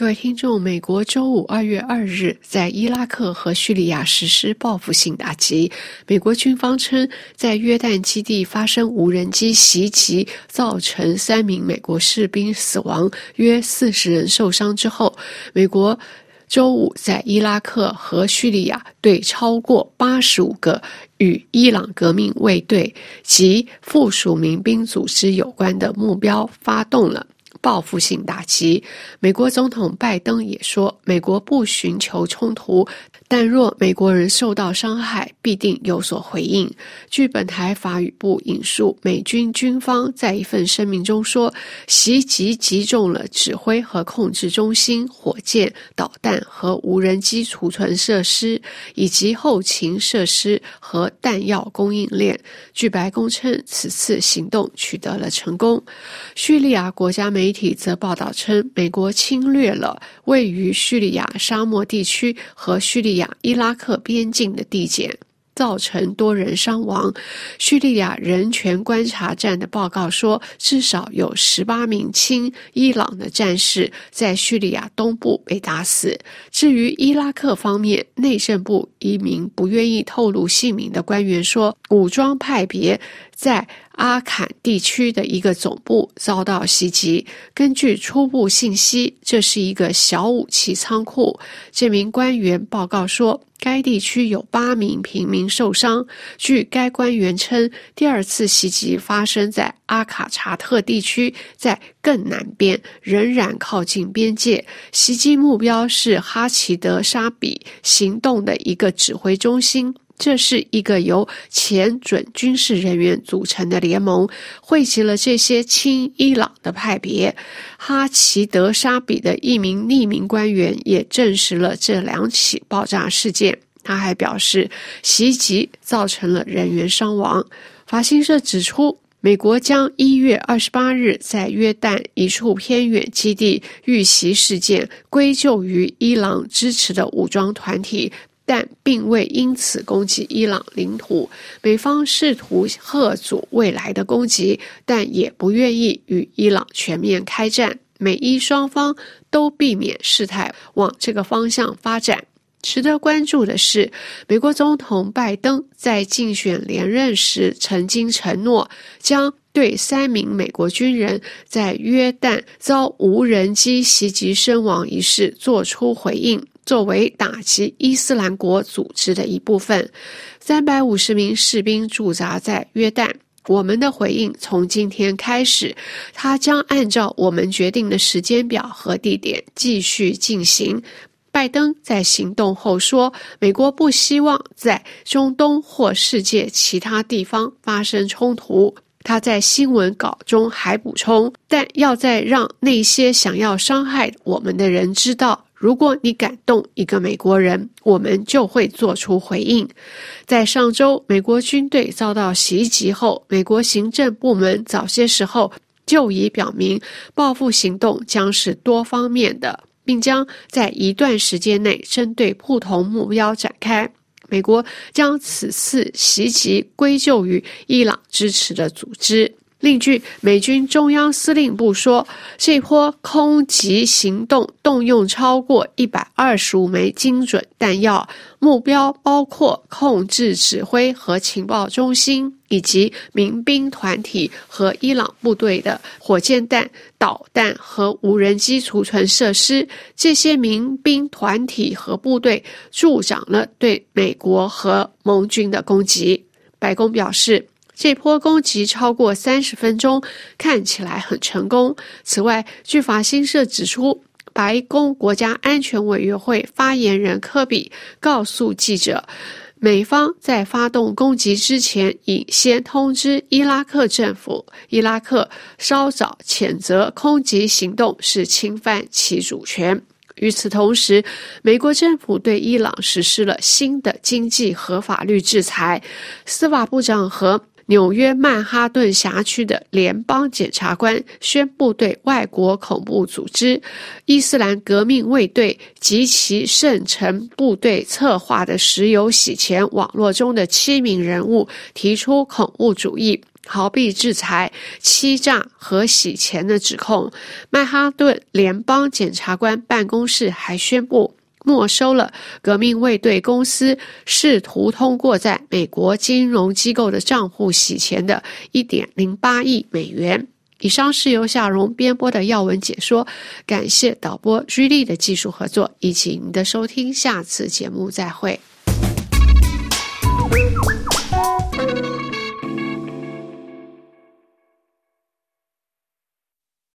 各位听众，美国周五二月二日在伊拉克和叙利亚实施报复性打击。美国军方称，在约旦基地发生无人机袭击，造成三名美国士兵死亡，约四十人受伤之后，美国周五在伊拉克和叙利亚对超过八十五个与伊朗革命卫队及附属民兵组织有关的目标发动了。报复性打击。美国总统拜登也说，美国不寻求冲突。但若美国人受到伤害，必定有所回应。据本台法语部引述，美军军方在一份声明中说，袭击击中了指挥和控制中心、火箭、导弹和无人机储存设施，以及后勤设施和弹药供应链。据白宫称，此次行动取得了成功。叙利亚国家媒媒体则报道称，美国侵略了位于叙利亚沙漠地区和叙利亚。伊拉克边境的地检造成多人伤亡。叙利亚人权观察站的报告说，至少有十八名亲伊朗的战士在叙利亚东部被打死。至于伊拉克方面，内政部一名不愿意透露姓名的官员说，武装派别在。阿坎地区的一个总部遭到袭击。根据初步信息，这是一个小武器仓库。这名官员报告说，该地区有八名平民受伤。据该官员称，第二次袭击发生在阿卡查特地区，在更南边，仍然靠近边界。袭击目标是哈奇德沙比行动的一个指挥中心。这是一个由前准军事人员组成的联盟，汇集了这些亲伊朗的派别。哈奇德沙比的一名匿名官员也证实了这两起爆炸事件。他还表示，袭击造成了人员伤亡。法新社指出，美国将一月二十八日在约旦一处偏远基地遇袭事件归咎于伊朗支持的武装团体。但并未因此攻击伊朗领土。美方试图遏阻未来的攻击，但也不愿意与伊朗全面开战。美伊双方都避免事态往这个方向发展。值得关注的是，美国总统拜登在竞选连任时曾经承诺，将对三名美国军人在约旦遭无人机袭击身亡一事作出回应。作为打击伊斯兰国组织的一部分，三百五十名士兵驻扎在约旦。我们的回应从今天开始，他将按照我们决定的时间表和地点继续进行。拜登在行动后说：“美国不希望在中东或世界其他地方发生冲突。”他在新闻稿中还补充：“但要在让那些想要伤害我们的人知道。”如果你感动一个美国人，我们就会做出回应。在上周美国军队遭到袭击后，美国行政部门早些时候就已表明，报复行动将是多方面的，并将在一段时间内针对不同目标展开。美国将此次袭击归咎于伊朗支持的组织。另据美军中央司令部说，这波空袭行动动用超过一百二十五枚精准弹药，目标包括控制、指挥和情报中心，以及民兵团体和伊朗部队的火箭弹、导弹和无人机储存设施。这些民兵团体和部队助长了对美国和盟军的攻击。白宫表示。这波攻击超过三十分钟，看起来很成功。此外，据法新社指出，白宫国家安全委员会发言人科比告诉记者，美方在发动攻击之前已先通知伊拉克政府，伊拉克稍早谴责空袭行动是侵犯其主权。与此同时，美国政府对伊朗实施了新的经济和法律制裁。司法部长和纽约曼哈顿辖区的联邦检察官宣布，对外国恐怖组织伊斯兰革命卫队及其圣城部队策划的石油洗钱网络中的七名人物提出恐怖主义逃避制裁、欺诈和洗钱的指控。曼哈顿联邦检察官办公室还宣布。没收了革命卫队公司试图通过在美国金融机构的账户洗钱的一点零八亿美元。以上是由夏荣编播的要闻解说，感谢导播居丽的技术合作，以及您的收听，下次节目再会。